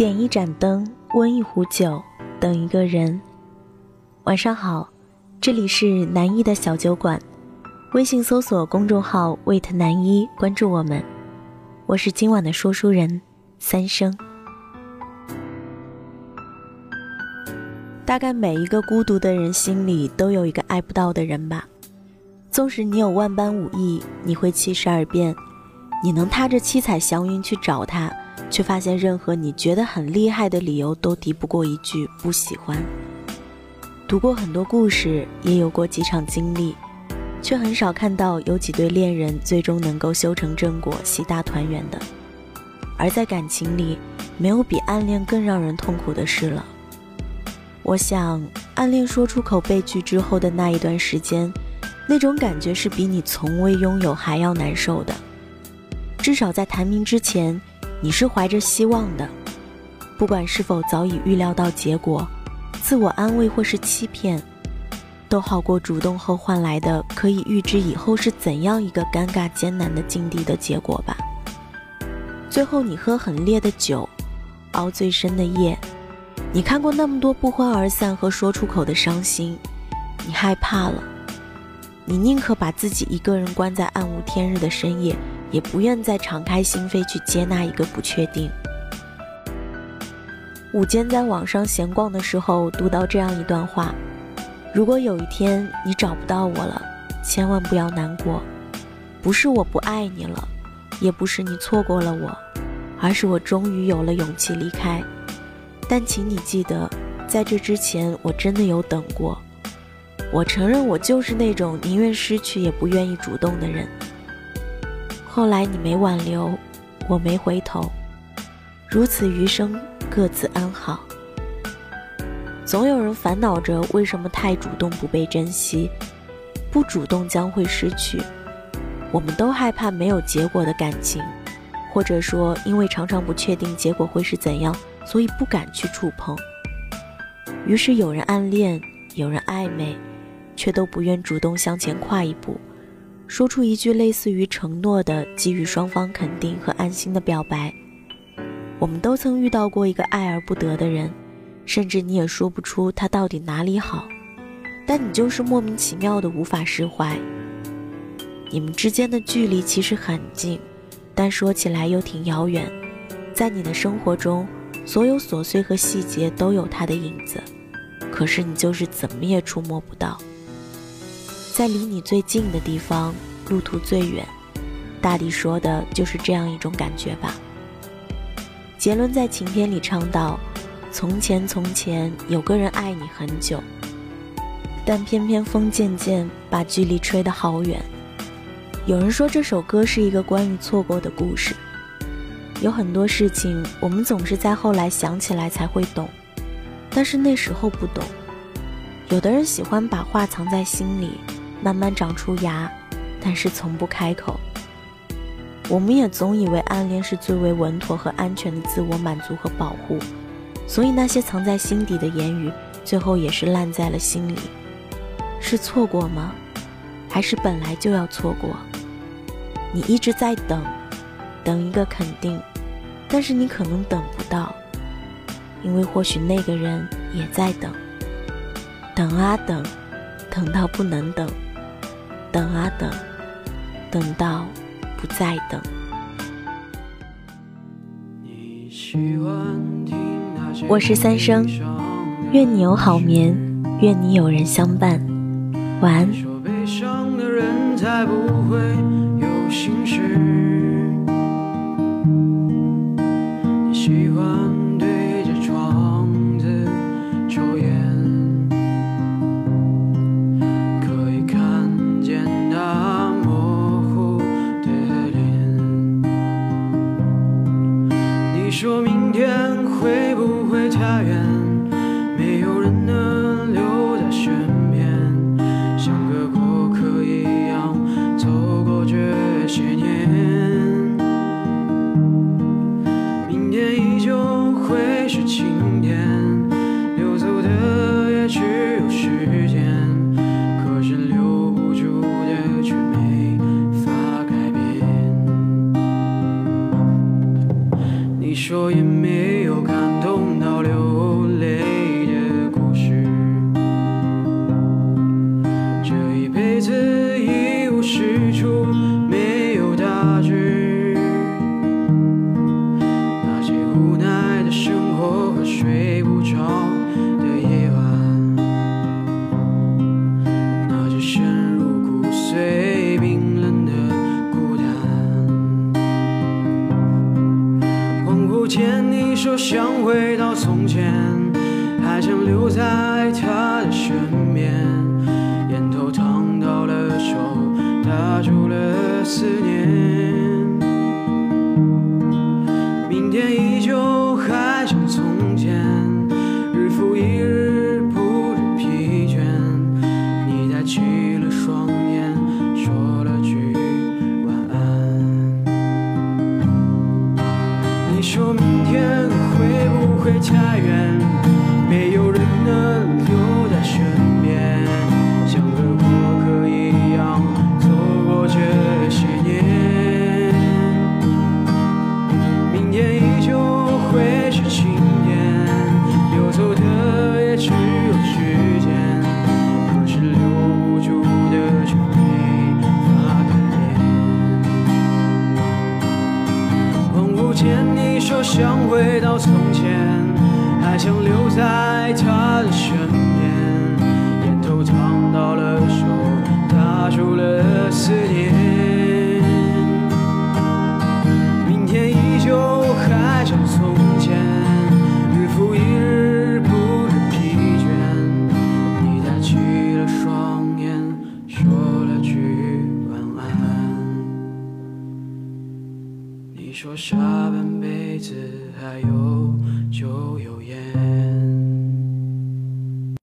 点一盏灯，温一壶酒，等一个人。晚上好，这里是南一的小酒馆，微信搜索公众号 “wait 南一”，关注我们。我是今晚的说书人三生。大概每一个孤独的人心里都有一个爱不到的人吧。纵使你有万般武艺，你会七十二变，你能踏着七彩祥云去找他。却发现，任何你觉得很厉害的理由，都敌不过一句不喜欢。读过很多故事，也有过几场经历，却很少看到有几对恋人最终能够修成正果、喜大团圆的。而在感情里，没有比暗恋更让人痛苦的事了。我想，暗恋说出口被拒之后的那一段时间，那种感觉是比你从未拥有还要难受的。至少在谈明之前。你是怀着希望的，不管是否早已预料到结果，自我安慰或是欺骗，都好过主动后换来的可以预知以后是怎样一个尴尬艰难的境地的结果吧。最后你喝很烈的酒，熬最深的夜，你看过那么多不欢而散和说出口的伤心，你害怕了，你宁可把自己一个人关在暗无天日的深夜。也不愿再敞开心扉去接纳一个不确定。午间在网上闲逛的时候，读到这样一段话：如果有一天你找不到我了，千万不要难过，不是我不爱你了，也不是你错过了我，而是我终于有了勇气离开。但请你记得，在这之前，我真的有等过。我承认，我就是那种宁愿失去也不愿意主动的人。后来你没挽留，我没回头，如此余生各自安好。总有人烦恼着为什么太主动不被珍惜，不主动将会失去。我们都害怕没有结果的感情，或者说因为常常不确定结果会是怎样，所以不敢去触碰。于是有人暗恋，有人暧昧，却都不愿主动向前跨一步。说出一句类似于承诺的、给予双方肯定和安心的表白。我们都曾遇到过一个爱而不得的人，甚至你也说不出他到底哪里好，但你就是莫名其妙的无法释怀。你们之间的距离其实很近，但说起来又挺遥远。在你的生活中，所有琐碎和细节都有他的影子，可是你就是怎么也触摸不到。在离你最近的地方，路途最远，大抵说的就是这样一种感觉吧。杰伦在晴天里唱道：“从前从前有个人爱你很久，但偏偏风渐渐把距离吹得好远。”有人说这首歌是一个关于错过的故事。有很多事情我们总是在后来想起来才会懂，但是那时候不懂。有的人喜欢把话藏在心里。慢慢长出芽，但是从不开口。我们也总以为暗恋是最为稳妥和安全的自我满足和保护，所以那些藏在心底的言语，最后也是烂在了心里。是错过吗？还是本来就要错过？你一直在等，等一个肯定，但是你可能等不到，因为或许那个人也在等，等啊等，等到不能等。等啊等，等到不再等。我是三生，愿你有好眠，愿你有人相伴。晚安。你说明天会不会太远？回到从前，还想留在他的身边，烟头烫到了手，打住了思念。明天依旧还像从前，日复一日不知疲倦。你抬起了双眼，说了句晚安。你说明天会不会太远？你说想回到从前，还想留在他的身边，烟头烫到了手，打住了思念。明天依旧还像从前，日复一日不知疲倦。你抬起了双眼，说了句晚安。你说下半次还有就有